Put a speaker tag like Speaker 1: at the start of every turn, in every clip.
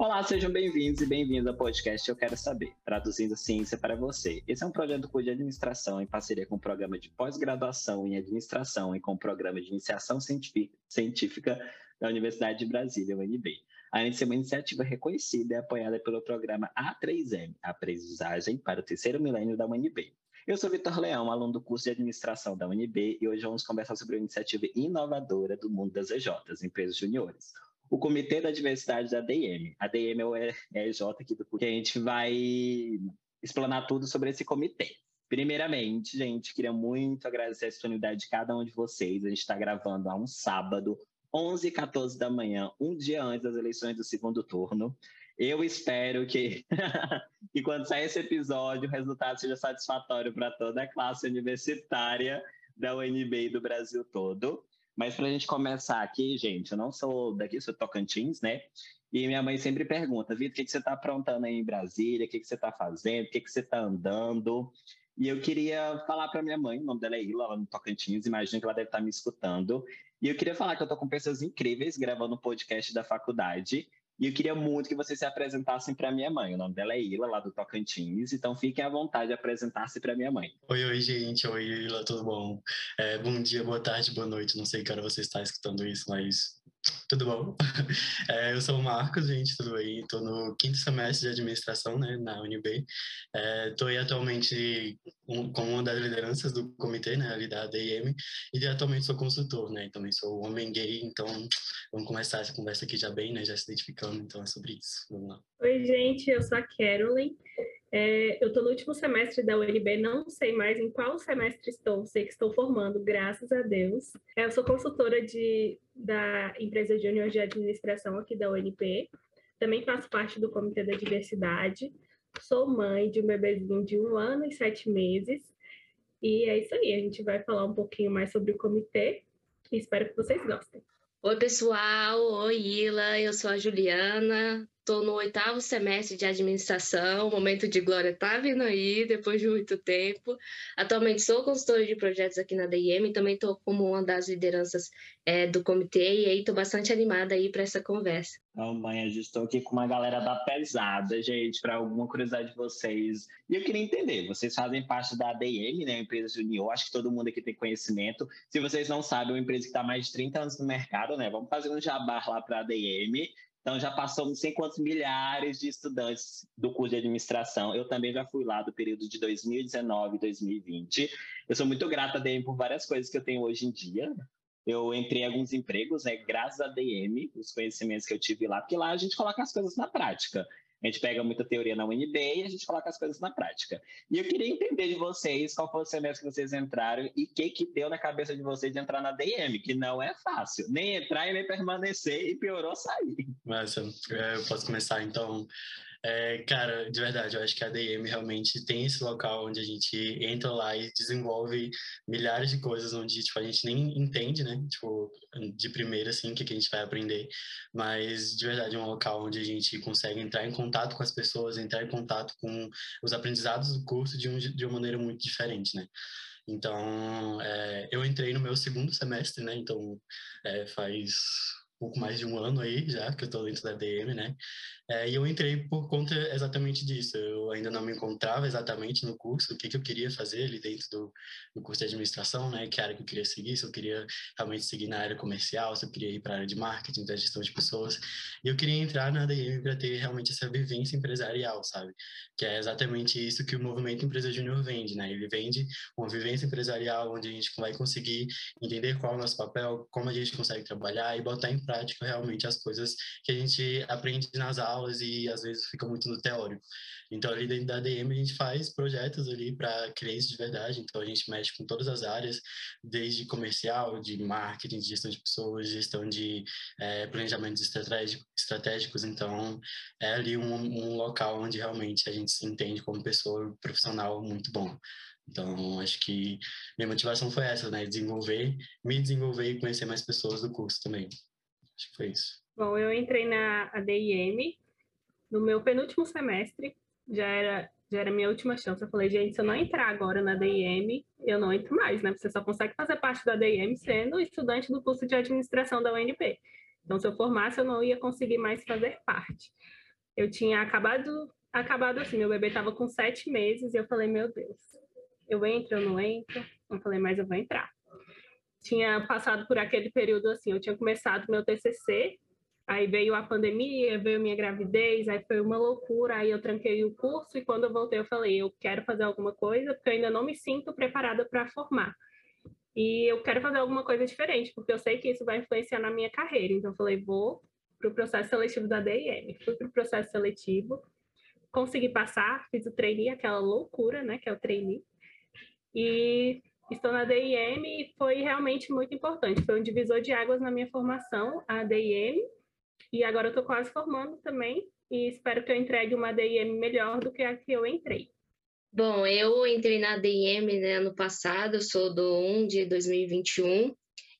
Speaker 1: Olá, sejam bem-vindos e bem-vindos ao podcast Eu Quero Saber, traduzindo ciência para você. Esse é um projeto do curso de administração em parceria com o programa de pós-graduação em administração e com o programa de iniciação científica da Universidade de Brasília, UNB. De ser uma iniciativa reconhecida e apoiada pelo programa A3M, Aprendizagem para o Terceiro Milênio da UNB. Eu sou Vitor Leão, aluno do curso de administração da UNB, e hoje vamos conversar sobre uma iniciativa inovadora do mundo das EJs, empresas juniores o Comitê da Diversidade da DM. A DM é o EJ aqui do que a gente vai explanar tudo sobre esse comitê. Primeiramente, gente, queria muito agradecer a disponibilidade de cada um de vocês. A gente está gravando há um sábado, 11 e 14 da manhã, um dia antes das eleições do segundo turno. Eu espero que, que quando sair esse episódio, o resultado seja satisfatório para toda a classe universitária da UNB e do Brasil todo. Mas para a gente começar aqui, gente, eu não sou daqui, sou Tocantins, né? E minha mãe sempre pergunta, Vitor, o que, que você está aprontando aí em Brasília? O que, que você está fazendo? O que, que você está andando? E eu queria falar para minha mãe, o nome dela é Ila, lá no Tocantins, imagino que ela deve estar tá me escutando. E eu queria falar que eu estou com pessoas incríveis gravando um podcast da faculdade. E eu queria muito que vocês se apresentassem para minha mãe. O nome dela é Ila, lá do Tocantins. Então fiquem à vontade de apresentar-se para minha mãe.
Speaker 2: Oi, oi, gente. Oi, Ila, tudo bom? É, bom dia, boa tarde, boa noite. Não sei que hora você está escutando isso, mas tudo bom? É, eu sou o Marcos, gente, tudo bem? Estou no quinto semestre de administração né, na UNB. Estou é, aí atualmente um, como uma das lideranças do comitê, né, ali da ADM, e atualmente sou consultor, né, também sou homem gay, então vamos começar essa conversa aqui já bem, né, já se identificando, então é sobre isso. Vamos lá.
Speaker 3: Oi, gente, eu sou a Carolyn. É, eu estou no último semestre da UNB, não sei mais em qual semestre estou, sei que estou formando, graças a Deus. É, eu sou consultora de, da empresa Júnior de Administração aqui da UNB, também faço parte do Comitê da Diversidade, sou mãe de um bebezinho de um ano e sete meses, e é isso aí, a gente vai falar um pouquinho mais sobre o comitê, e espero que vocês gostem.
Speaker 4: Oi, pessoal. Oi, Ila. Eu sou a Juliana. Estou no oitavo semestre de administração, o momento de glória está vindo aí, depois de muito tempo. Atualmente sou consultora de projetos aqui na DIM, também estou como uma das lideranças é, do comitê, e aí estou bastante animada aí para essa conversa.
Speaker 1: Então, mãe, eu estou aqui com uma galera da pesada, gente, para alguma curiosidade de vocês. E eu queria entender, vocês fazem parte da ADM, né, empresa junior, acho que todo mundo aqui tem conhecimento. Se vocês não sabem, é uma empresa que está mais de 30 anos no mercado, né, vamos fazer um jabá lá para a ADM. Então, já passou não sei quantos milhares de estudantes do curso de administração. Eu também já fui lá do período de 2019 e 2020. Eu sou muito grata a DM por várias coisas que eu tenho hoje em dia. Eu entrei em alguns empregos, né, graças a DM, os conhecimentos que eu tive lá, porque lá a gente coloca as coisas na prática. A gente pega muita teoria na UNB e a gente coloca as coisas na prática. E eu queria entender de vocês qual foi o semestre que vocês entraram e o que, que deu na cabeça de vocês de entrar na DM, que não é fácil. Nem entrar e nem permanecer e piorou sair.
Speaker 2: Mas é, eu posso começar então. É, cara, de verdade, eu acho que a DM realmente tem esse local onde a gente entra lá e desenvolve milhares de coisas onde tipo, a gente nem entende, né? Tipo, de primeira, assim, o que, a gente vai aprender. Mas, de verdade, é um local onde a gente consegue entrar em contato com as pessoas, entrar em contato com os aprendizados do curso de, um, de uma maneira muito diferente, né? Então, é, eu entrei no meu segundo semestre, né? Então, é, faz pouco mais de um ano aí já que eu estou dentro da DM, né? É, e eu entrei por conta exatamente disso. Eu ainda não me encontrava exatamente no curso, o que, que eu queria fazer ali dentro do, do curso de administração, né? Que área que eu queria seguir, se eu queria realmente seguir na área comercial, se eu queria ir para a área de marketing, da gestão de pessoas. E eu queria entrar na DM para ter realmente essa vivência empresarial, sabe? Que é exatamente isso que o movimento Empresa Júnior vende, né? Ele vende uma vivência empresarial onde a gente vai conseguir entender qual é o nosso papel, como a gente consegue trabalhar e botar em prática realmente as coisas que a gente aprende nas aulas aulas e às vezes fica muito no teórico. Então, ali dentro da DM, a gente faz projetos ali para clientes de verdade. Então, a gente mexe com todas as áreas, desde comercial, de marketing, de gestão de pessoas, gestão de é, planejamentos estratégicos. Então, é ali um, um local onde realmente a gente se entende como pessoa profissional muito bom. Então, acho que minha motivação foi essa, né? Desenvolver, me desenvolver e conhecer mais pessoas do curso também. Acho que foi isso.
Speaker 3: Bom, eu entrei na ADIM no meu penúltimo semestre, já era já era minha última chance. Eu falei, gente, se eu não entrar agora na DIM, eu não entro mais, né? Você só consegue fazer parte da DIM sendo estudante do curso de administração da UNB. Então, se eu formasse, eu não ia conseguir mais fazer parte. Eu tinha acabado, acabado assim, meu bebê estava com sete meses e eu falei, meu Deus, eu entro, eu não entro? Eu falei, mas eu vou entrar. Tinha passado por aquele período assim, eu tinha começado meu TCC, aí veio a pandemia, veio minha gravidez, aí foi uma loucura, aí eu tranquei o curso e quando eu voltei eu falei, eu quero fazer alguma coisa, porque eu ainda não me sinto preparada para formar. E eu quero fazer alguma coisa diferente, porque eu sei que isso vai influenciar na minha carreira. Então, eu falei, vou para o processo seletivo da DIM. Fui para o processo seletivo, consegui passar, fiz o trainee, aquela loucura, né, que é o trainee. E estou na DIM e foi realmente muito importante. Foi um divisor de águas na minha formação, a DIM. E agora eu estou quase formando também e espero que eu entregue uma DIM melhor do que a que eu entrei.
Speaker 4: Bom, eu entrei na DM né, ano passado, eu sou do 1 de 2021,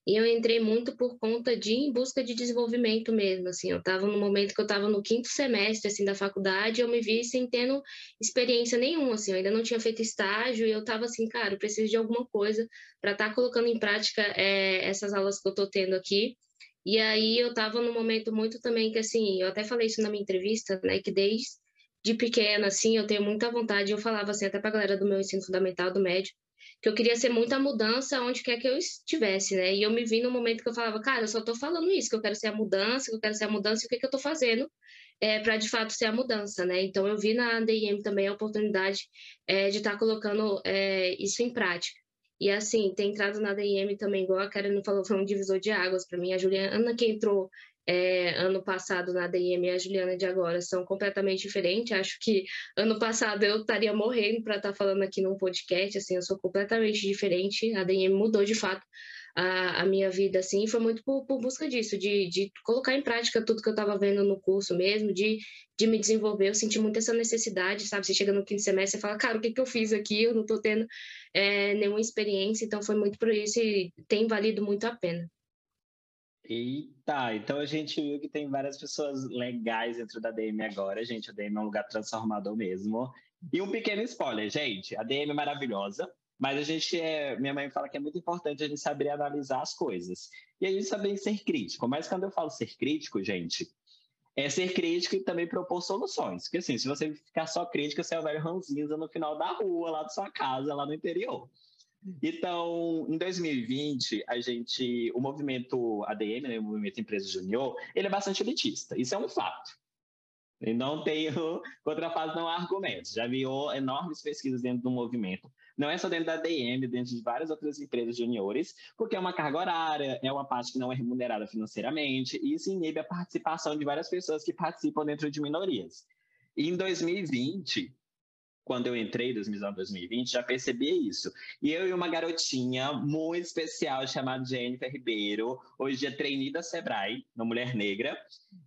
Speaker 4: e eu entrei muito por conta de em busca de desenvolvimento mesmo, assim, eu estava no momento que eu estava no quinto semestre, assim, da faculdade, eu me vi sem tendo experiência nenhuma, assim, eu ainda não tinha feito estágio, e eu estava assim, cara, eu preciso de alguma coisa para estar tá colocando em prática é, essas aulas que eu estou tendo aqui, e aí eu estava num momento muito também que, assim, eu até falei isso na minha entrevista, né, que desde de pequena, assim, eu tenho muita vontade, eu falava assim até para a galera do meu ensino fundamental, do médio, que eu queria ser muita mudança onde quer que eu estivesse, né? E eu me vi no momento que eu falava, cara, eu só tô falando isso, que eu quero ser a mudança, que eu quero ser a mudança, e o que, que eu tô fazendo é, para de fato ser a mudança, né? Então eu vi na DIM também a oportunidade é, de estar tá colocando é, isso em prática. E assim, ter entrado na DIM também, igual a Karen falou, foi um divisor de águas para mim. A Juliana que entrou é, ano passado na DM e a Juliana de agora são completamente diferentes. Acho que ano passado eu estaria morrendo para estar tá falando aqui num podcast, assim, eu sou completamente diferente. A DM mudou de fato a, a minha vida, assim, foi muito por, por busca disso, de, de colocar em prática tudo que eu estava vendo no curso mesmo, de, de me desenvolver. Eu senti muito essa necessidade, sabe? Você chega no quinto semestre e fala, cara, o que, que eu fiz aqui? Eu não estou tendo é, nenhuma experiência, então foi muito por isso e tem valido muito a pena.
Speaker 1: Eita, então a gente viu que tem várias pessoas legais dentro da DM agora, gente. A DM é um lugar transformador mesmo. E um pequeno spoiler, gente. A DM é maravilhosa, mas a gente é. Minha mãe fala que é muito importante a gente saber analisar as coisas. E a gente saber ser crítico. Mas quando eu falo ser crítico, gente, é ser crítico e também propor soluções. Porque assim, se você ficar só crítica, você é o velho ranzinza no final da rua, lá da sua casa, lá no interior. Então, em 2020, a gente, o movimento ADM, né, o movimento Empresa Júnior, ele é bastante elitista. Isso é um fato. E não tenho, contrafase não há argumentos. Já viu enormes pesquisas dentro do movimento. Não é só dentro da ADM, dentro de várias outras empresas juniores, porque é uma carga horária, é uma parte que não é remunerada financeiramente, e isso inibe a participação de várias pessoas que participam dentro de minorias. E em 2020, quando eu entrei em 2020, já percebi isso. E eu e uma garotinha muito especial chamada Jennifer Ribeiro, hoje é trainee da Sebrae, uma mulher negra,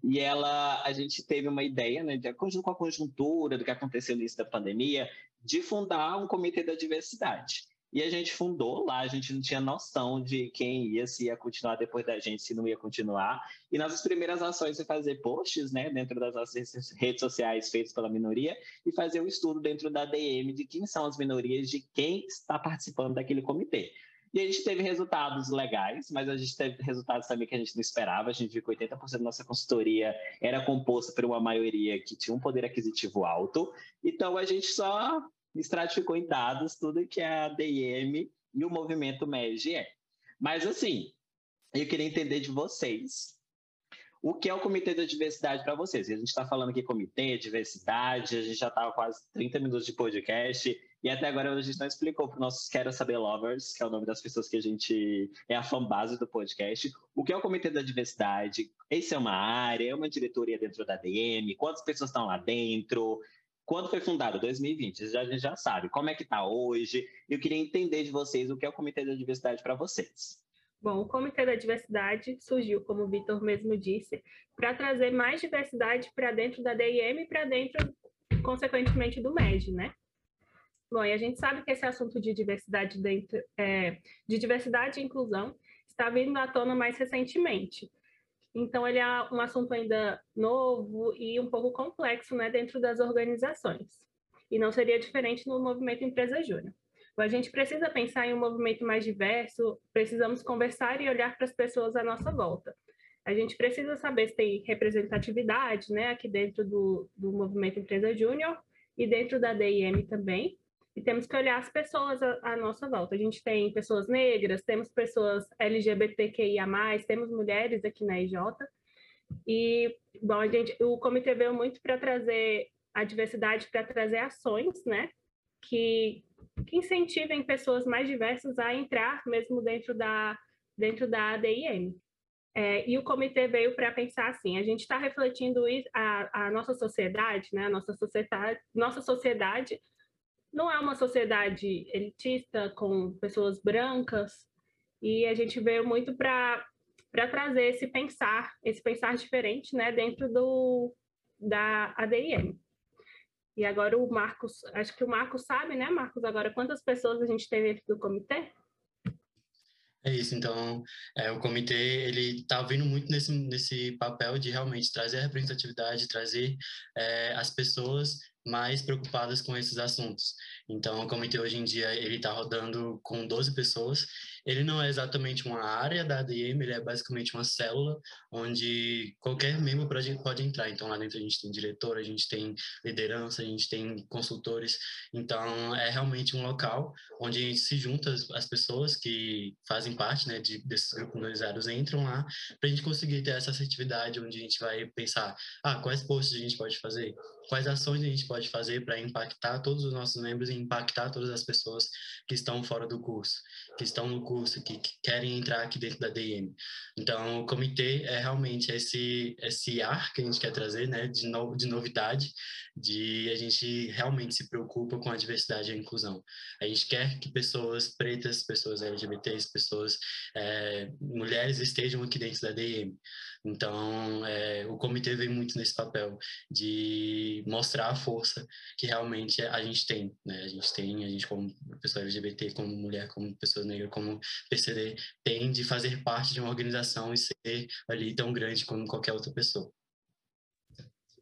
Speaker 1: e ela, a gente teve uma ideia, né, de, com a conjuntura do que aconteceu no início da pandemia, de fundar um comitê da diversidade. E a gente fundou lá, a gente não tinha noção de quem ia, se ia continuar depois da gente, se não ia continuar. E nossas primeiras ações foi fazer posts, né, dentro das redes sociais feitos pela minoria e fazer um estudo dentro da DM de quem são as minorias, de quem está participando daquele comitê. E a gente teve resultados legais, mas a gente teve resultados também que a gente não esperava. A gente viu que 80% da nossa consultoria era composta por uma maioria que tinha um poder aquisitivo alto. Então a gente só estratificou em dados tudo que a DIM e o movimento MEG é. Mas, assim, eu queria entender de vocês o que é o Comitê da Diversidade para vocês. A gente está falando aqui Comitê, Diversidade, a gente já estava quase 30 minutos de podcast, e até agora a gente não explicou para os nossos Quero Saber Lovers, que é o nome das pessoas que a gente é a fanbase do podcast, o que é o Comitê da Diversidade, esse é uma área, é uma diretoria dentro da DM, quantas pessoas estão lá dentro, quando foi fundado? 2020, já, a gente já sabe. Como é que está hoje? Eu queria entender de vocês o que é o Comitê da Diversidade para vocês.
Speaker 3: Bom, o Comitê da Diversidade surgiu, como o Vitor mesmo disse, para trazer mais diversidade para dentro da DIM e para dentro, consequentemente, do MED, né? Bom, e a gente sabe que esse assunto de diversidade dentro, é, de diversidade e inclusão está vindo à tona mais recentemente. Então, ele é um assunto ainda novo e um pouco complexo né, dentro das organizações. E não seria diferente no movimento Empresa Júnior. A gente precisa pensar em um movimento mais diverso, precisamos conversar e olhar para as pessoas à nossa volta. A gente precisa saber se tem representatividade, né, aqui dentro do, do movimento Empresa Júnior e dentro da DIM também. E temos que olhar as pessoas à, nossa volta. A gente tem pessoas negras, temos pessoas LGBTQIA+, temos mulheres aqui na IJ. E, bom, a gente, o comitê veio muito para trazer a diversidade, para trazer ações, né, que, que incentivem pessoas mais diversas a entrar mesmo dentro da, dentro da ADIM. É, e o comitê veio para pensar assim: a gente está refletindo a, a, nossa sociedade, né? A nossa sociedade, nossa sociedade não é uma sociedade elitista com pessoas brancas e a gente veio muito para para trazer esse pensar, esse pensar diferente, né? Dentro do da ADIM. E agora o Marcos, acho que o Marcos sabe, né, Marcos? Agora quantas pessoas a gente tem dentro do comitê?
Speaker 2: É isso, então é, o comitê ele está vindo muito nesse, nesse papel de realmente trazer a representatividade, trazer é, as pessoas mais preocupadas com esses assuntos. Então, o comitê hoje em dia ele está rodando com 12 pessoas. Ele não é exatamente uma área da ADM, ele é basicamente uma célula onde qualquer membro pode entrar. Então, lá dentro a gente tem diretor, a gente tem liderança, a gente tem consultores. Então, é realmente um local onde a gente se junta as pessoas que fazem parte né, de, desses grupos minorizados entram lá para a gente conseguir ter essa assertividade onde a gente vai pensar, ah, quais posts a gente pode fazer, quais ações a gente pode fazer para impactar todos os nossos membros e impactar todas as pessoas que estão fora do curso, que estão no curso, que, que querem entrar aqui dentro da DM. Então, o comitê é realmente esse esse ar que a gente quer trazer, né, de, no, de novidade, de a gente realmente se preocupa com a diversidade e a inclusão. A gente quer que pessoas pretas, pessoas LGBTs, pessoas é, mulheres estejam aqui dentro da DM. Então, é, o comitê vem muito nesse papel de mostrar a força que realmente a gente tem, né? A gente tem, a gente como pessoa LGBT, como mulher, como pessoa negra, como PCD, tem de fazer parte de uma organização e ser ali tão grande como qualquer outra pessoa.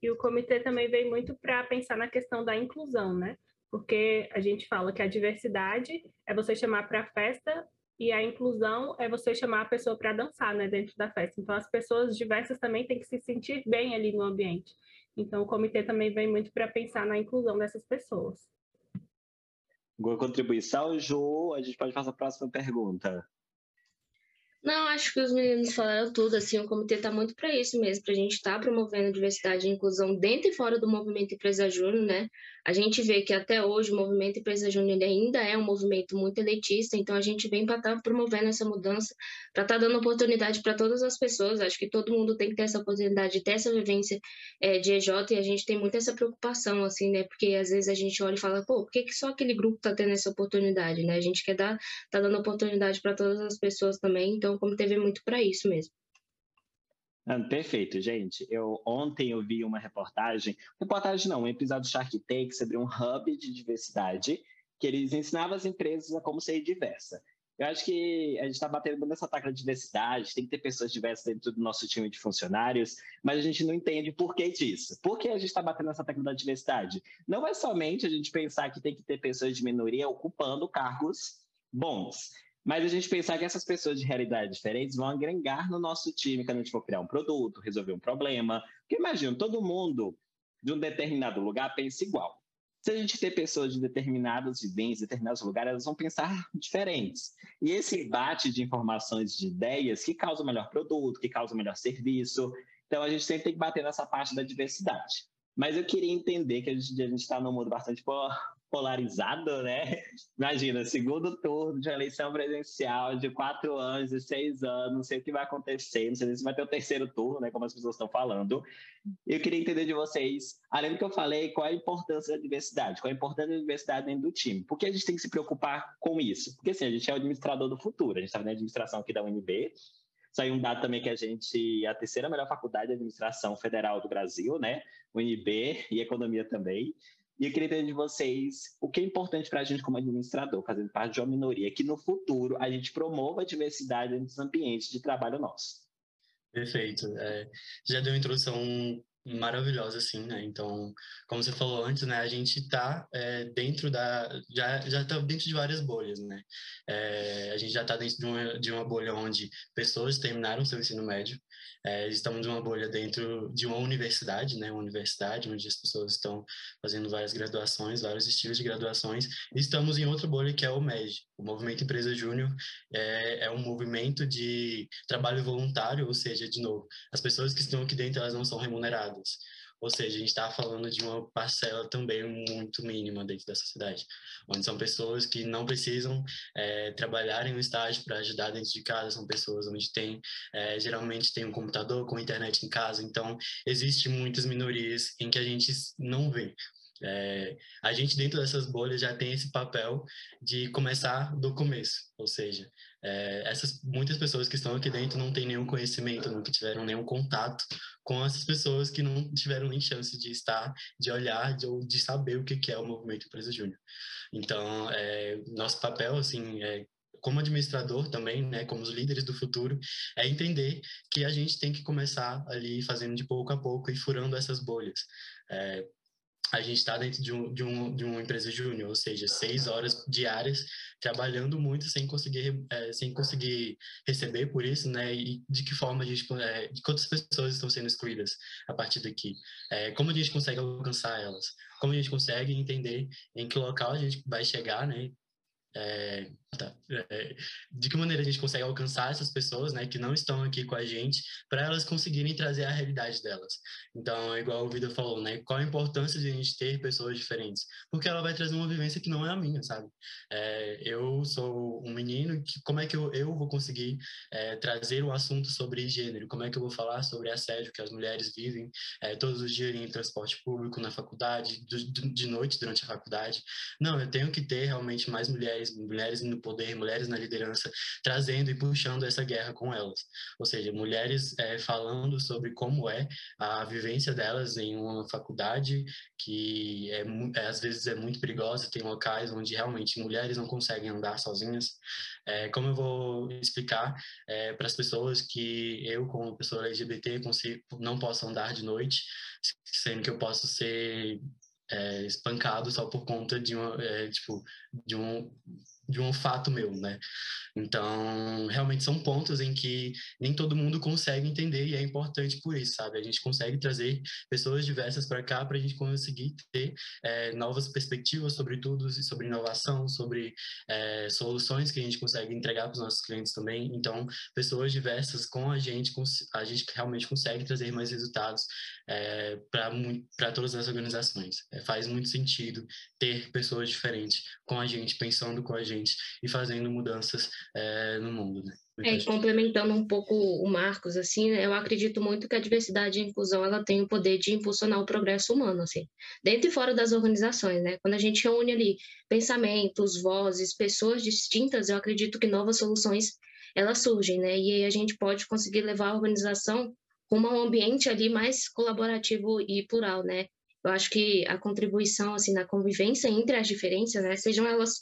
Speaker 3: E o comitê também vem muito para pensar na questão da inclusão, né? Porque a gente fala que a diversidade é você chamar para a festa e a inclusão é você chamar a pessoa para dançar, né, dentro da festa. Então, as pessoas diversas também têm que se sentir bem ali no ambiente. Então, o comitê também vem muito para pensar na inclusão dessas pessoas.
Speaker 1: Boa contribuição, Ju. A gente pode passar a próxima pergunta.
Speaker 4: Não, acho que os meninos falaram tudo, assim, o comitê está muito para isso mesmo, para a gente estar tá promovendo diversidade e inclusão dentro e fora do movimento Empresa Júnior, né? A gente vê que até hoje o movimento Empresa Júnior ainda é um movimento muito elitista, então a gente vem para estar tá promovendo essa mudança, para estar tá dando oportunidade para todas as pessoas. Acho que todo mundo tem que ter essa oportunidade de ter essa vivência é, de EJ e a gente tem muito essa preocupação, assim, né? Porque às vezes a gente olha e fala, pô, por que, que só aquele grupo está tendo essa oportunidade, né? A gente quer dar, tá dando oportunidade para todas as pessoas também, então como teve muito para isso mesmo.
Speaker 1: Perfeito, gente. Eu ontem eu vi uma reportagem, reportagem não, um episódio do Shark Tank sobre um hub de diversidade que eles ensinavam as empresas a como ser diversa. Eu acho que a gente está batendo nessa tecla de diversidade, tem que ter pessoas diversas dentro do nosso time de funcionários, mas a gente não entende por que disso. Por que a gente está batendo nessa tecla da diversidade? Não é somente a gente pensar que tem que ter pessoas de minoria ocupando cargos bons. Mas a gente pensar que essas pessoas de realidades diferentes vão agregar no nosso time quando a gente for criar um produto, resolver um problema. Porque imagina, todo mundo de um determinado lugar pensa igual. Se a gente ter pessoas de determinadas vivências, determinados lugares, elas vão pensar diferentes. E esse embate de informações, de ideias, que causa o melhor produto, que causa o melhor serviço. Então, a gente sempre tem que bater nessa parte da diversidade. Mas eu queria entender que a gente está num mundo bastante polarizado, né? Imagina, segundo turno de eleição presidencial de quatro anos e seis anos, não sei o que vai acontecer, não sei se vai ter o terceiro turno, né? Como as pessoas estão falando. Eu queria entender de vocês, além do que eu falei, qual é a importância da diversidade, qual é a importância da diversidade dentro do time. Por que a gente tem que se preocupar com isso? Porque assim, a gente é o administrador do futuro, a gente está na administração aqui da UNB, Saiu um dado também que a gente é a terceira melhor faculdade de administração federal do Brasil, né? UNB e economia também. E eu queria entender de vocês o que é importante para a gente como administrador, fazendo parte de uma minoria, que no futuro a gente promova a diversidade nos ambientes de trabalho nosso.
Speaker 2: Perfeito. É, já deu uma introdução maravilhosa, assim, né? Então, como você falou antes, né? A gente está é, dentro da... Já, já tá dentro de várias bolhas, né? É, a gente já está dentro de uma, de uma bolha onde pessoas terminaram seu ensino médio, é, estamos numa bolha dentro de uma universidade, né? Uma universidade onde as pessoas estão fazendo várias graduações, vários estilos de graduações. Estamos em outra bolha que é o MEG, o Movimento Empresa Júnior. É, é um movimento de trabalho voluntário, ou seja, de novo, as pessoas que estão aqui dentro elas não são remuneradas. Ou seja, a gente está falando de uma parcela também muito mínima dentro da sociedade, onde são pessoas que não precisam é, trabalhar em um estágio para ajudar dentro de casa, são pessoas onde tem, é, geralmente tem um computador com internet em casa, então existe muitas minorias em que a gente não vê. É, a gente dentro dessas bolhas já tem esse papel de começar do começo, ou seja, é, essas muitas pessoas que estão aqui dentro não têm nenhum conhecimento, nunca tiveram nenhum contato com essas pessoas que não tiveram nem chance de estar, de olhar, de, de saber o que é o movimento Empresa Júnior. Então, é, nosso papel, assim, é, como administrador também, né, como os líderes do futuro, é entender que a gente tem que começar ali fazendo de pouco a pouco e furando essas bolhas. É, a gente está dentro de, um, de, um, de uma empresa júnior, ou seja, seis horas diárias trabalhando muito sem conseguir é, sem conseguir receber por isso, né? E de que forma a gente é, de quantas pessoas estão sendo excluídas a partir daqui? É, como a gente consegue alcançar elas? Como a gente consegue entender em que local a gente vai chegar, né? É, tá, é, de que maneira a gente consegue alcançar essas pessoas, né, que não estão aqui com a gente, para elas conseguirem trazer a realidade delas. Então, igual o Vida falou, né, qual a importância de a gente ter pessoas diferentes? Porque ela vai trazer uma vivência que não é a minha, sabe? É, eu sou um menino, que, como é que eu, eu vou conseguir é, trazer um assunto sobre gênero? Como é que eu vou falar sobre assédio que as mulheres vivem é, todos os dias em transporte público, na faculdade, de, de noite durante a faculdade? Não, eu tenho que ter realmente mais mulheres mulheres, no poder, mulheres na liderança, trazendo e puxando essa guerra com elas. Ou seja, mulheres é, falando sobre como é a vivência delas em uma faculdade que é, é, às vezes é muito perigosa, tem locais onde realmente mulheres não conseguem andar sozinhas. É, como eu vou explicar é, para as pessoas que eu, como pessoa LGBT, consigo, não posso andar de noite, sendo que eu posso ser é, espancado só por conta de uma, é, tipo, de um, de um fato meu, né? Então, realmente são pontos em que nem todo mundo consegue entender e é importante por isso, sabe? A gente consegue trazer pessoas diversas para cá para a gente conseguir ter é, novas perspectivas sobre tudo, sobre inovação, sobre é, soluções que a gente consegue entregar para os nossos clientes também. Então, pessoas diversas com a gente, a gente realmente consegue trazer mais resultados é, para todas as organizações. Faz muito sentido ter pessoas diferentes com a gente, pensando com a gente e fazendo mudanças é, no mundo, né?
Speaker 4: É, complementando um pouco o Marcos, assim, né, eu acredito muito que a diversidade e a inclusão ela tem o poder de impulsionar o progresso humano, assim, dentro e fora das organizações, né? Quando a gente reúne ali pensamentos, vozes, pessoas distintas, eu acredito que novas soluções elas surgem, né? E aí a gente pode conseguir levar a organização rumo a um ambiente ali mais colaborativo e plural, né? Eu acho que a contribuição assim na convivência entre as diferenças, né, sejam elas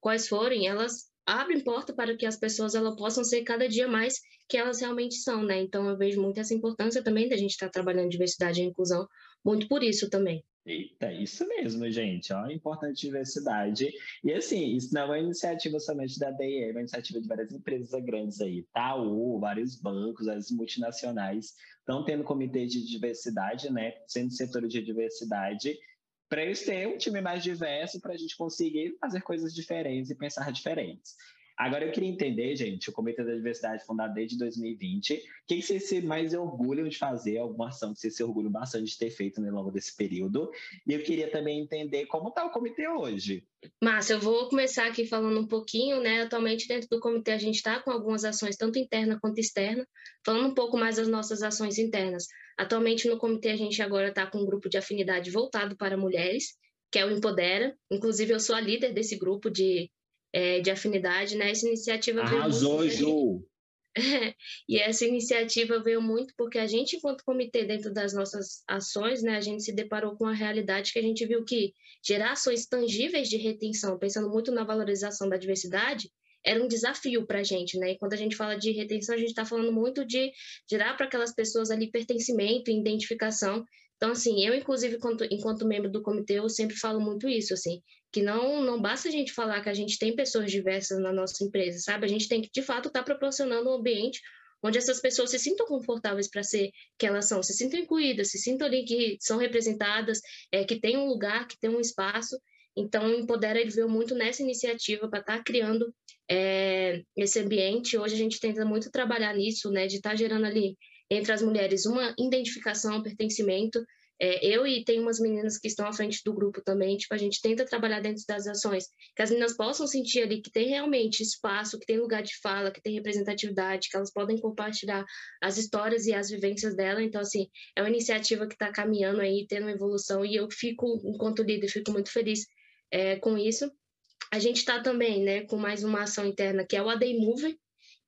Speaker 4: quais forem, elas abrem porta para que as pessoas elas possam ser cada dia mais que elas realmente são, né? Então eu vejo muito essa importância também da gente estar trabalhando diversidade e inclusão, muito por isso também.
Speaker 1: Eita, isso mesmo, gente. Ó, importante diversidade. E assim, isso não é uma iniciativa somente da DE, é uma iniciativa de várias empresas grandes aí. Itaú, vários bancos, as multinacionais estão tendo comitê de diversidade, né? Sendo setor de diversidade para eles terem um time mais diverso para a gente conseguir fazer coisas diferentes e pensar diferentes. Agora eu queria entender, gente, o Comitê da Diversidade fundado desde 2020, o que vocês se mais orgulham de fazer, alguma ação que vocês se orgulham bastante de ter feito né, longo desse período. E eu queria também entender como está o comitê hoje.
Speaker 4: Márcia, eu vou começar aqui falando um pouquinho, né? Atualmente, dentro do comitê, a gente está com algumas ações, tanto interna quanto externa, falando um pouco mais das nossas ações internas. Atualmente, no comitê, a gente agora está com um grupo de afinidade voltado para mulheres, que é o Empodera. Inclusive, eu sou a líder desse grupo de é, de afinidade, né? Essa iniciativa
Speaker 1: Arrasou, veio muito... Ju!
Speaker 4: e essa iniciativa veio muito porque a gente, enquanto comitê, dentro das nossas ações, né, a gente se deparou com a realidade que a gente viu que gerar ações tangíveis de retenção, pensando muito na valorização da diversidade, era um desafio para a gente, né? E quando a gente fala de retenção, a gente está falando muito de gerar para aquelas pessoas ali pertencimento, identificação. Então, assim, eu, inclusive, enquanto, enquanto membro do comitê, eu sempre falo muito isso, assim, que não, não basta a gente falar que a gente tem pessoas diversas na nossa empresa, sabe? A gente tem que, de fato, estar tá proporcionando um ambiente onde essas pessoas se sintam confortáveis para ser que elas são, se sintam incluídas, se sintam ali que são representadas, é, que tem um lugar, que tem um espaço. Então, Empodera ele veio muito nessa iniciativa para estar tá criando é, esse ambiente. Hoje a gente tenta muito trabalhar nisso, né, de estar tá gerando ali entre as mulheres uma identificação, pertencimento, é, eu e tem umas meninas que estão à frente do grupo também, tipo, a gente tenta trabalhar dentro das ações, que as meninas possam sentir ali que tem realmente espaço, que tem lugar de fala, que tem representatividade, que elas podem compartilhar as histórias e as vivências dela. Então, assim, é uma iniciativa que está caminhando aí, tendo uma evolução, e eu fico, enquanto líder, fico muito feliz é, com isso. A gente está também, né, com mais uma ação interna, que é o A Day Mover,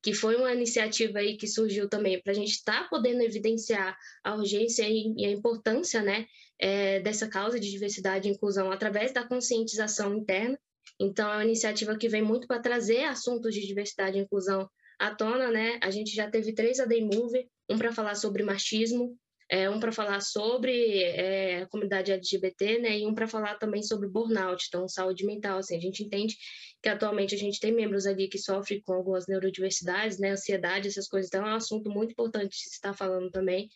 Speaker 4: que foi uma iniciativa aí que surgiu também para a gente estar tá podendo evidenciar a urgência e, a importância né, é, dessa causa de diversidade e inclusão através da conscientização interna. Então, é uma iniciativa que vem muito para trazer assuntos de diversidade e inclusão à tona, né? A gente já teve três AD Move, um para falar sobre machismo, é, um para falar sobre é, a comunidade LGBT, né, e um para falar também sobre burnout, então saúde mental. Assim, a gente entende que atualmente a gente tem membros ali que sofrem com algumas neurodiversidades, né, ansiedade, essas coisas, então é um assunto muito importante de se estar falando também.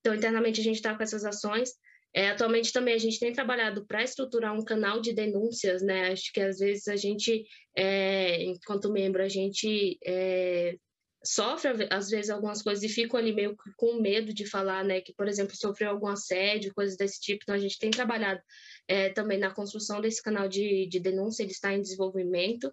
Speaker 4: Então, internamente a gente está com essas ações. É, atualmente também a gente tem trabalhado para estruturar um canal de denúncias, né? Acho que às vezes a gente, é, enquanto membro, a gente é, sofre às vezes algumas coisas e ficam ali meio com medo de falar, né, que por exemplo sofreu algum assédio, coisas desse tipo. Então a gente tem trabalhado é, também na construção desse canal de, de denúncia, ele está em desenvolvimento.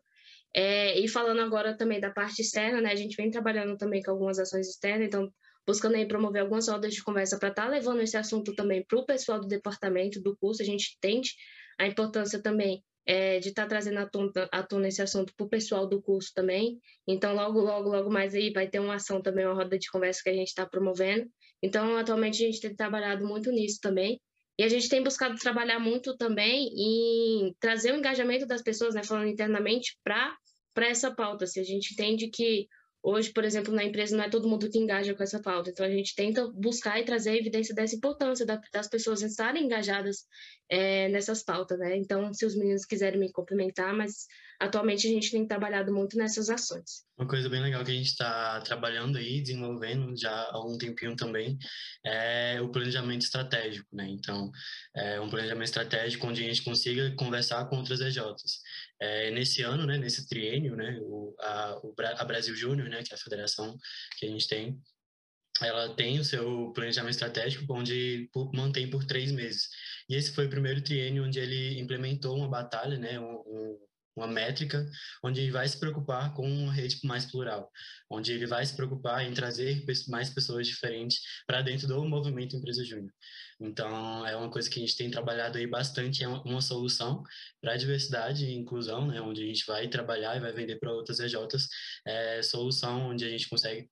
Speaker 4: É, e falando agora também da parte externa, né, a gente vem trabalhando também com algumas ações externas, então buscando aí promover algumas rodas de conversa para estar tá levando esse assunto também para o pessoal do departamento do curso. A gente entende a importância também é, de estar tá trazendo à tona, à tona esse assunto para o pessoal do curso também. Então, logo, logo, logo mais aí vai ter uma ação também, uma roda de conversa que a gente está promovendo. Então, atualmente a gente tem trabalhado muito nisso também. E a gente tem buscado trabalhar muito também em trazer o engajamento das pessoas, né, falando internamente, para essa pauta. Se assim, a gente entende que Hoje, por exemplo, na empresa não é todo mundo que engaja com essa pauta, então a gente tenta buscar e trazer a evidência dessa importância das pessoas estarem engajadas é, nessas pautas, né? Então, se os meninos quiserem me complementar, mas atualmente a gente tem trabalhado muito nessas ações.
Speaker 2: Uma coisa bem legal que a gente está trabalhando aí, desenvolvendo já há algum tempinho também, é o planejamento estratégico, né? Então, é um planejamento estratégico onde a gente consiga conversar com outras EJs. É, nesse ano, né, nesse triênio, né, o, a, o, a Brasil Júnior, né, que é a federação que a gente tem, ela tem o seu planejamento estratégico, onde mantém por três meses. E esse foi o primeiro triênio onde ele implementou uma batalha, né, um, um, uma métrica, onde ele vai se preocupar com uma rede mais plural, onde ele vai se preocupar em trazer mais pessoas diferentes para dentro do movimento Empresa Júnior. Então, é uma coisa que a gente tem trabalhado aí bastante, é uma solução para a diversidade e inclusão, né, onde a gente vai trabalhar e vai vender para outras EJs, é solução onde a gente consegue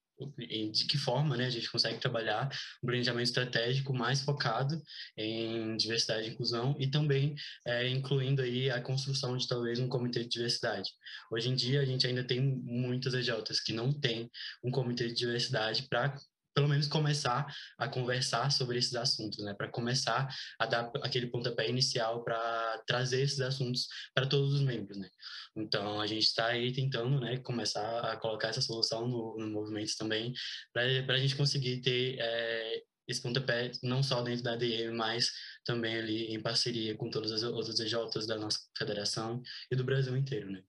Speaker 2: de que forma né, a gente consegue trabalhar um planejamento estratégico mais focado em diversidade e inclusão e também é, incluindo aí a construção de talvez um comitê de diversidade. Hoje em dia a gente ainda tem muitas EJs que não tem um comitê de diversidade para pelo menos começar a conversar sobre esses assuntos, né? Para começar a dar aquele pontapé inicial para trazer esses assuntos para todos os membros, né? Então a gente está aí tentando, né, começar a colocar essa solução no, no movimento também, para a gente conseguir ter é, esse pontapé não só dentro da ADM, mas também ali em parceria com todas as outras EJs da nossa federação e do Brasil inteiro, né?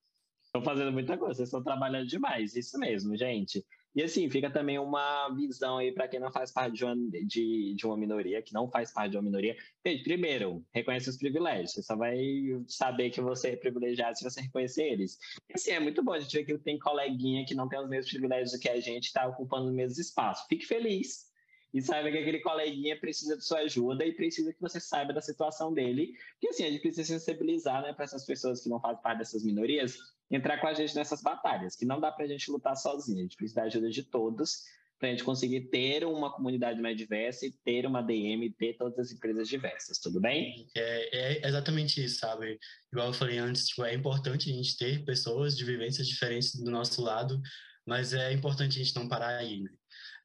Speaker 1: Estão fazendo muita coisa, vocês estão trabalhando demais, isso mesmo, gente. E assim, fica também uma visão aí para quem não faz parte de uma, de, de uma minoria, que não faz parte de uma minoria. Primeiro, reconhece os privilégios. Você só vai saber que você é privilegiado se você reconhecer eles. E assim, é muito bom a gente ver que tem coleguinha que não tem os mesmos privilégios que a gente, está ocupando o mesmo espaço. Fique feliz. E saiba que aquele coleguinha precisa de sua ajuda e precisa que você saiba da situação dele. Porque assim, a gente precisa sensibilizar né, para essas pessoas que não fazem parte dessas minorias entrar com a gente nessas batalhas, que não dá para a gente lutar sozinho, a gente precisa da ajuda de todos para a gente conseguir ter uma comunidade mais diversa e ter uma DM, ter todas as empresas diversas, tudo bem?
Speaker 2: É, é exatamente isso, sabe? Igual eu falei antes, tipo, é importante a gente ter pessoas de vivências diferentes do nosso lado, mas é importante a gente não parar aí, né?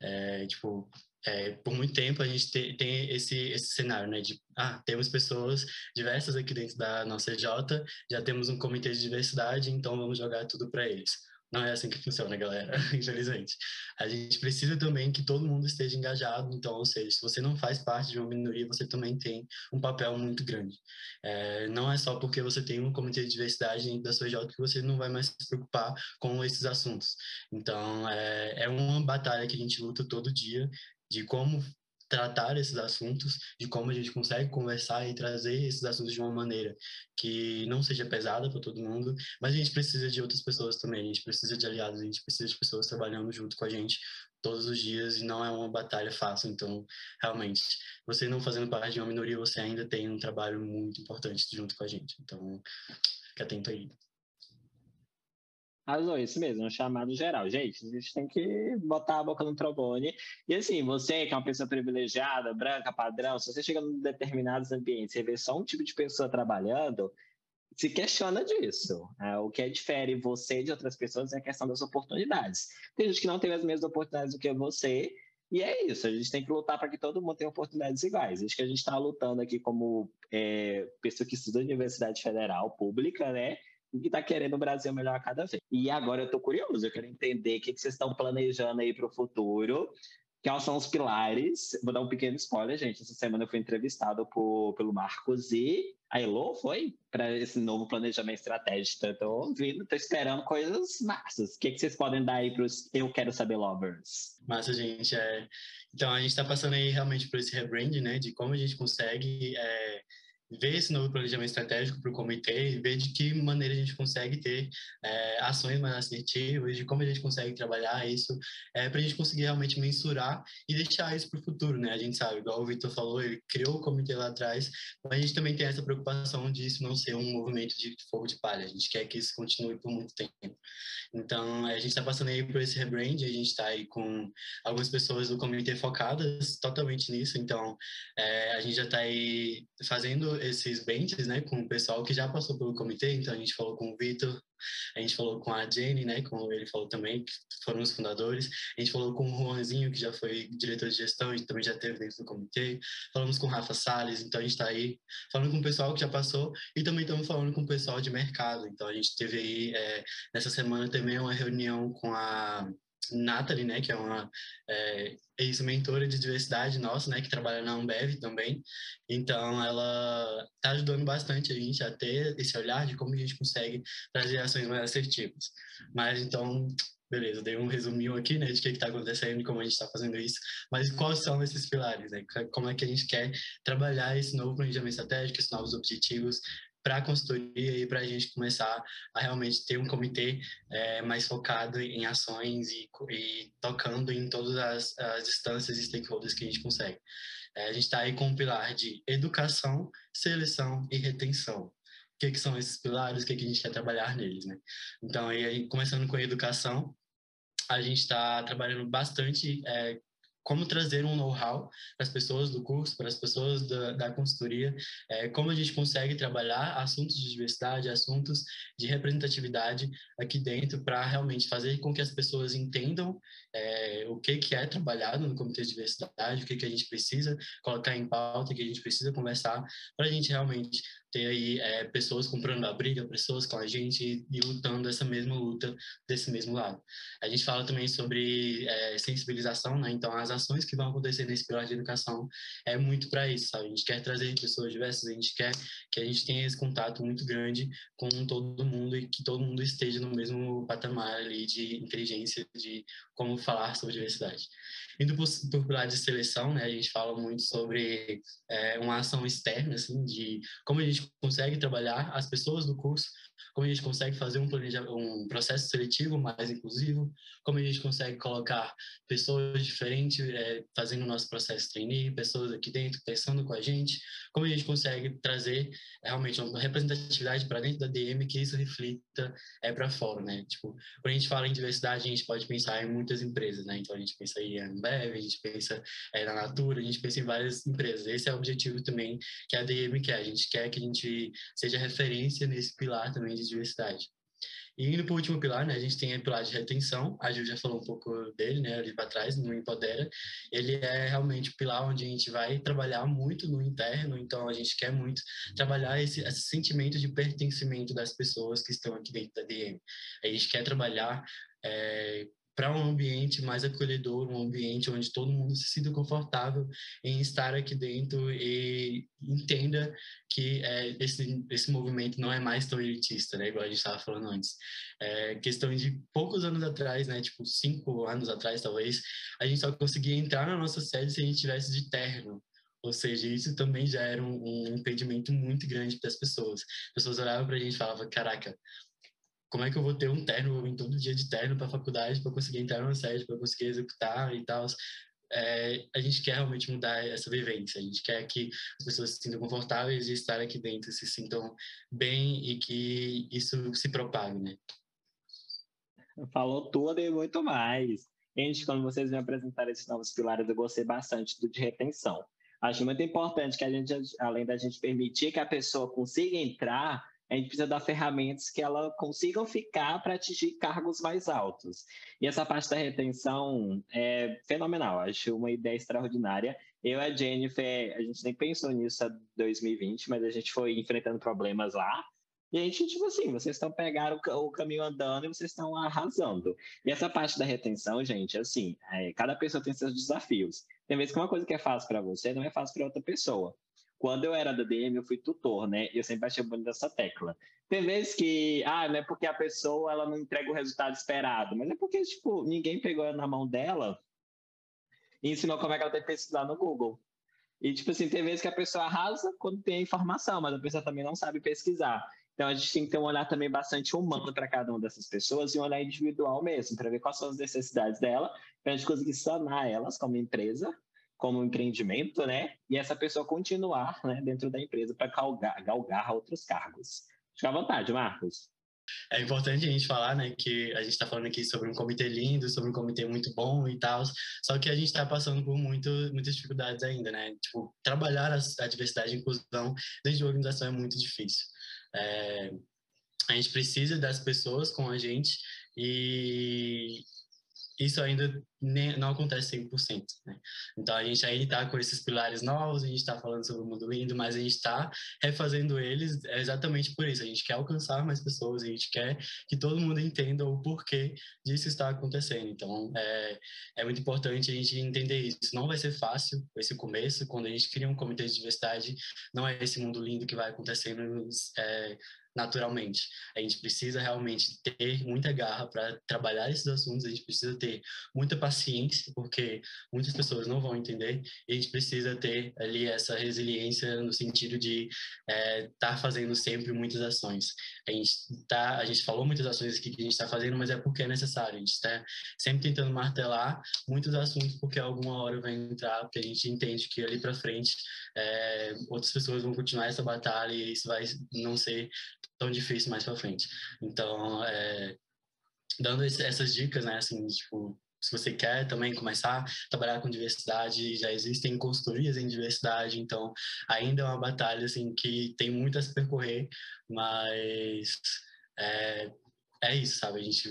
Speaker 2: É, tipo, é, por muito tempo a gente te, tem esse, esse cenário, né, de, ah, temos pessoas diversas aqui dentro da nossa EJ, já temos um comitê de diversidade, então vamos jogar tudo para eles. Não é assim que funciona, galera, infelizmente. A gente precisa também que todo mundo esteja engajado, então, ou seja, se você não faz parte de uma minoria, você também tem um papel muito grande. É, não é só porque você tem um comitê de diversidade dentro da sua J que você não vai mais se preocupar com esses assuntos. Então, é, é uma batalha que a gente luta todo dia de como tratar esses assuntos, de como a gente consegue conversar e trazer esses assuntos de uma maneira que não seja pesada para todo mundo, mas a gente precisa de outras pessoas também, a gente precisa de aliados, a gente precisa de pessoas trabalhando junto com a gente todos os dias e não é uma batalha fácil, então realmente, você não fazendo parte de uma minoria, você ainda tem um trabalho muito importante junto com a gente, então fica atento aí.
Speaker 1: Arrasou, isso mesmo, um chamado geral. Gente, a gente tem que botar a boca no trombone. E assim, você que é uma pessoa privilegiada, branca, padrão, se você chega em determinados ambientes e vê só um tipo de pessoa trabalhando, se questiona disso. É, o que é difere você de outras pessoas é a questão das oportunidades. Tem gente que não teve as mesmas oportunidades do que você, e é isso, a gente tem que lutar para que todo mundo tenha oportunidades iguais. Acho que a gente está lutando aqui como é, pessoa que estuda na Universidade Federal Pública, né? Que está querendo o Brasil melhor a cada vez. E agora eu estou curioso, eu quero entender o que, que vocês estão planejando aí para o futuro, quais são os pilares. Vou dar um pequeno spoiler, gente. Essa semana eu fui entrevistado por, pelo Marcos e a Elo foi para esse novo planejamento estratégico. Estou ouvindo, estou esperando coisas massas. O que, que vocês podem dar aí para os Eu Quero Saber Lovers?
Speaker 2: Massa, gente. É... Então, a gente está passando aí realmente por esse rebrand, né? De como a gente consegue... É ver esse novo planejamento estratégico para o comitê e ver de que maneira a gente consegue ter é, ações mais assertivas, de como a gente consegue trabalhar isso, é, para a gente conseguir realmente mensurar e deixar isso para o futuro, né? A gente sabe, igual o Vitor falou, ele criou o comitê lá atrás, mas a gente também tem essa preocupação de isso não ser um movimento de fogo de palha, a gente quer que isso continue por muito tempo. Então, a gente está passando aí por esse rebrand, a gente está aí com algumas pessoas do comitê focadas totalmente nisso, então é, a gente já está aí fazendo esses benches, né, com o pessoal que já passou pelo comitê, então a gente falou com o Vitor, a gente falou com a Jenny, né, como ele falou também, que foram os fundadores, a gente falou com o Juanzinho, que já foi diretor de gestão e também já teve dentro do comitê, falamos com o Rafa Salles, então a gente está aí falando com o pessoal que já passou e também estamos falando com o pessoal de mercado, então a gente teve aí, é, nessa semana também uma reunião com a Nathalie, né, que é uma é, ex-mentora de diversidade nossa, né, que trabalha na Ambev também. Então, ela está ajudando bastante a gente a ter esse olhar de como a gente consegue trazer ações mais assertivas. Mas, então, beleza, dei um resuminho aqui, né, de o que está acontecendo e como a gente está fazendo isso. Mas quais são esses pilares, né? Como é que a gente quer trabalhar esse novo planejamento estratégico, esses novos objetivos para a consultoria e para a gente começar a realmente ter um comitê é, mais focado em ações e, e tocando em todas as, as, instâncias e stakeholders que a gente consegue. É, a gente está aí com um pilar de educação, seleção e retenção. O que, que são esses pilares? O que, que a gente quer trabalhar neles? Né? Então, aí, começando com a educação, a gente está trabalhando bastante é, como trazer um know-how para as pessoas do curso, para as pessoas da, da consultoria, é, como a gente consegue trabalhar assuntos de diversidade, assuntos de representatividade aqui dentro para realmente fazer com que as pessoas entendam é, o que, que é trabalhado no Comitê de Diversidade, o que, que a gente precisa colocar em pauta, o que a gente precisa conversar, para a gente realmente ter aí é, pessoas comprando a briga, pessoas com a gente e lutando essa mesma luta desse mesmo lado. A gente fala também sobre é, sensibilização, né? Então, as ações que vão acontecer nesse pilar de educação é muito para isso, sabe? A gente quer trazer pessoas diversas, a gente quer que a gente tenha esse contato muito grande com todo mundo e que todo mundo esteja no mesmo patamar ali de inteligência, de como falar sobre diversidade. Indo por, por pilar de seleção, né? A gente fala muito sobre é, uma ação externa, assim, de como a gente consegue trabalhar as pessoas do curso como a gente consegue fazer um, um processo seletivo mais inclusivo, como a gente consegue colocar pessoas diferentes é, fazendo o nosso processo trainee, pessoas aqui dentro pensando com a gente, como a gente consegue trazer realmente uma representatividade para dentro da DM que isso reflita é para fora, né? Tipo, quando a gente fala em diversidade, a gente pode pensar em muitas empresas, né? Então a gente pensa em Ambev, a gente pensa é, na Natura, a gente pensa em várias empresas. Esse é o objetivo também que a DM quer. A gente quer que gente seja referência nesse pilar também de diversidade. E indo para o último pilar, né, a gente tem o pilar de retenção, a Ju já falou um pouco dele, né, ali para trás, no Empodera. Ele é realmente o pilar onde a gente vai trabalhar muito no interno, então a gente quer muito trabalhar esse, esse sentimento de pertencimento das pessoas que estão aqui dentro da DM. A gente quer trabalhar é, para um ambiente mais acolhedor, um ambiente onde todo mundo se sinta confortável em estar aqui dentro e entenda que é, esse, esse movimento não é mais tão elitista, né? Igual a gente estava falando antes. É, questão de poucos anos atrás, né? Tipo, cinco anos atrás, talvez, a gente só conseguia entrar na nossa sede se a gente tivesse de terno. Ou seja, isso também já era um, um impedimento muito grande para as pessoas. As pessoas olhavam para a gente e falavam, caraca, como é que eu vou ter um terno em todo dia de terno para a faculdade para conseguir entrar numa sede, para conseguir executar e tal. É, a gente quer realmente mudar essa vivência. A gente quer que as pessoas se sintam confortáveis de estar aqui dentro, se sintam bem e que isso se propague, né?
Speaker 1: Falou tudo e muito mais. Gente, quando vocês me apresentaram esses novos pilares, eu gostei bastante do de retenção. Acho muito importante que a gente, além da gente permitir que a pessoa consiga entrar, a gente precisa dar ferramentas que ela consigam ficar para atingir cargos mais altos. E essa parte da retenção é fenomenal, acho uma ideia extraordinária. Eu e a Jennifer, a gente nem pensou nisso em 2020, mas a gente foi enfrentando problemas lá. E a gente, tipo assim, vocês estão pegando o caminho andando e vocês estão arrasando. E essa parte da retenção, gente, assim, é, cada pessoa tem seus desafios. Tem vezes que uma coisa que é fácil para você não é fácil para outra pessoa. Quando eu era da DM, eu fui tutor, né? Eu sempre achei bonito essa tecla. Tem vezes que, ah, não é porque a pessoa ela não entrega o resultado esperado, mas é porque, tipo, ninguém pegou na mão dela e ensinou como é que ela tem que pesquisar no Google. E, tipo assim, tem vezes que a pessoa arrasa quando tem informação, mas a pessoa também não sabe pesquisar. Então, a gente tem que ter um olhar também bastante humano para cada uma dessas pessoas e um olhar individual mesmo, para ver quais são as necessidades dela, para a gente conseguir sanar elas como empresa como empreendimento, né? E essa pessoa continuar né, dentro da empresa para galgar, galgar outros cargos. Fica à vontade, Marcos.
Speaker 2: É importante a gente falar, né, que a gente está falando aqui sobre um comitê lindo, sobre um comitê muito bom e tal, só que a gente está passando por muito, muitas dificuldades ainda, né? Tipo, trabalhar a, a diversidade e inclusão dentro de uma organização é muito difícil. É, a gente precisa das pessoas com a gente e isso ainda nem, não acontece 100%. Né? Então, a gente ainda está com esses pilares novos, a gente está falando sobre o mundo lindo, mas a gente está refazendo eles exatamente por isso. A gente quer alcançar mais pessoas, a gente quer que todo mundo entenda o porquê disso está acontecendo. Então, é, é muito importante a gente entender isso. Não vai ser fácil esse começo, quando a gente cria um comitê de diversidade, não é esse mundo lindo que vai acontecendo é, naturalmente. A gente precisa realmente ter muita garra para trabalhar esses assuntos, a gente precisa ter muita paciência, porque muitas pessoas não vão entender, e a gente precisa ter ali essa resiliência no sentido de estar é, tá fazendo sempre muitas ações. A gente, tá, a gente falou muitas ações aqui que a gente está fazendo, mas é porque é necessário. A gente está sempre tentando martelar muitos assuntos, porque alguma hora vai entrar, porque a gente entende que ali para frente é, outras pessoas vão continuar essa batalha e isso vai não ser tão difícil mais para frente. Então, é, dando esse, essas dicas, né, assim, tipo, se você quer também começar a trabalhar com diversidade, já existem consultorias em diversidade, então ainda é uma batalha assim que tem muito a se percorrer, mas é, é isso, sabe? A gente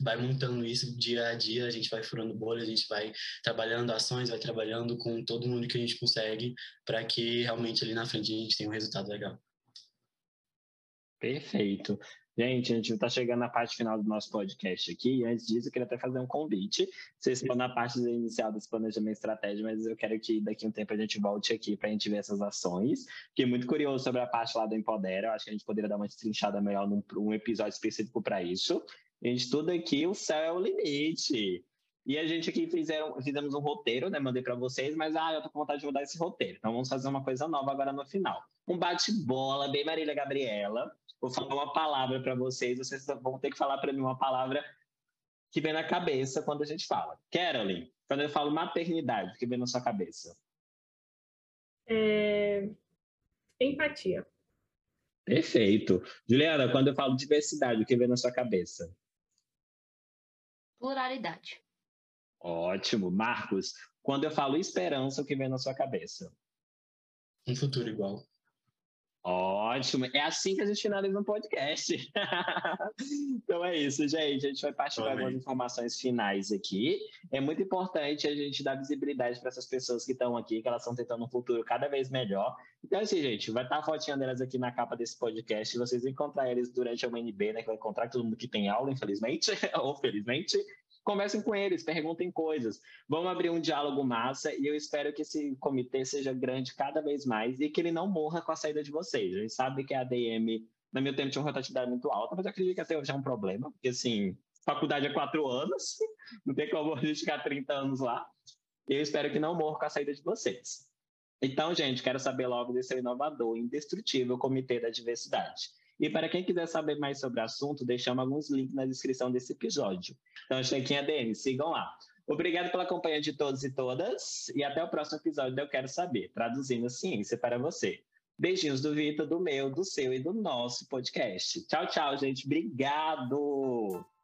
Speaker 2: vai montando isso dia a dia, a gente vai furando bolha, a gente vai trabalhando ações, vai trabalhando com todo mundo que a gente consegue para que realmente ali na frente a gente tenha um resultado legal.
Speaker 1: Perfeito. Gente, a gente está chegando na parte final do nosso podcast aqui. E antes disso, eu queria até fazer um convite. Vocês estão na parte inicial desse planejamento estratégia, mas eu quero que daqui a um tempo a gente volte aqui para a gente ver essas ações. Fiquei muito curioso sobre a parte lá do Empodera. Eu acho que a gente poderia dar uma destrinchada melhor num um episódio específico para isso. A gente tudo aqui, o céu é o limite. E a gente aqui fizeram, fizemos um roteiro, né? Mandei para vocês, mas ah, eu tô com vontade de mudar esse roteiro. Então vamos fazer uma coisa nova agora no final. Um bate-bola, bem Marília Gabriela Vou falar uma palavra para vocês, vocês vão ter que falar para mim uma palavra que vem na cabeça quando a gente fala. Carolyn, quando eu falo maternidade, o que vem na sua cabeça?
Speaker 3: É... Empatia.
Speaker 1: Perfeito. Juliana, quando eu falo diversidade, o que vem na sua cabeça?
Speaker 4: Pluralidade.
Speaker 1: Ótimo. Marcos, quando eu falo esperança, o que vem na sua cabeça?
Speaker 2: Um futuro igual.
Speaker 1: Ótimo, é assim que a gente finaliza um podcast. então é isso, gente. A gente vai partir para algumas informações finais aqui. É muito importante a gente dar visibilidade para essas pessoas que estão aqui, que elas estão tentando um futuro cada vez melhor. Então, assim, gente, vai estar a fotinha delas aqui na capa desse podcast. Vocês vão encontrar eles durante a UNB, né? Que vai encontrar todo mundo que tem aula, infelizmente, ou felizmente conversem com eles, perguntem coisas. Vamos abrir um diálogo massa e eu espero que esse comitê seja grande cada vez mais e que ele não morra com a saída de vocês. A gente sabe que a ADM, no meu tempo, tinha uma rotatividade muito alta, mas eu acredito que até hoje é um problema, porque assim, faculdade é quatro anos, não tem como a gente ficar 30 anos lá. E eu espero que não morra com a saída de vocês. Então, gente, quero saber logo desse inovador, indestrutível Comitê da Diversidade. E para quem quiser saber mais sobre o assunto, deixamos alguns links na descrição desse episódio. Então, Chequinha DM, sigam lá. Obrigado pela companhia de todos e todas. E até o próximo episódio Eu Quero Saber, traduzindo ciência para você. Beijinhos do Vitor, do meu, do seu e do nosso podcast. Tchau, tchau, gente. Obrigado!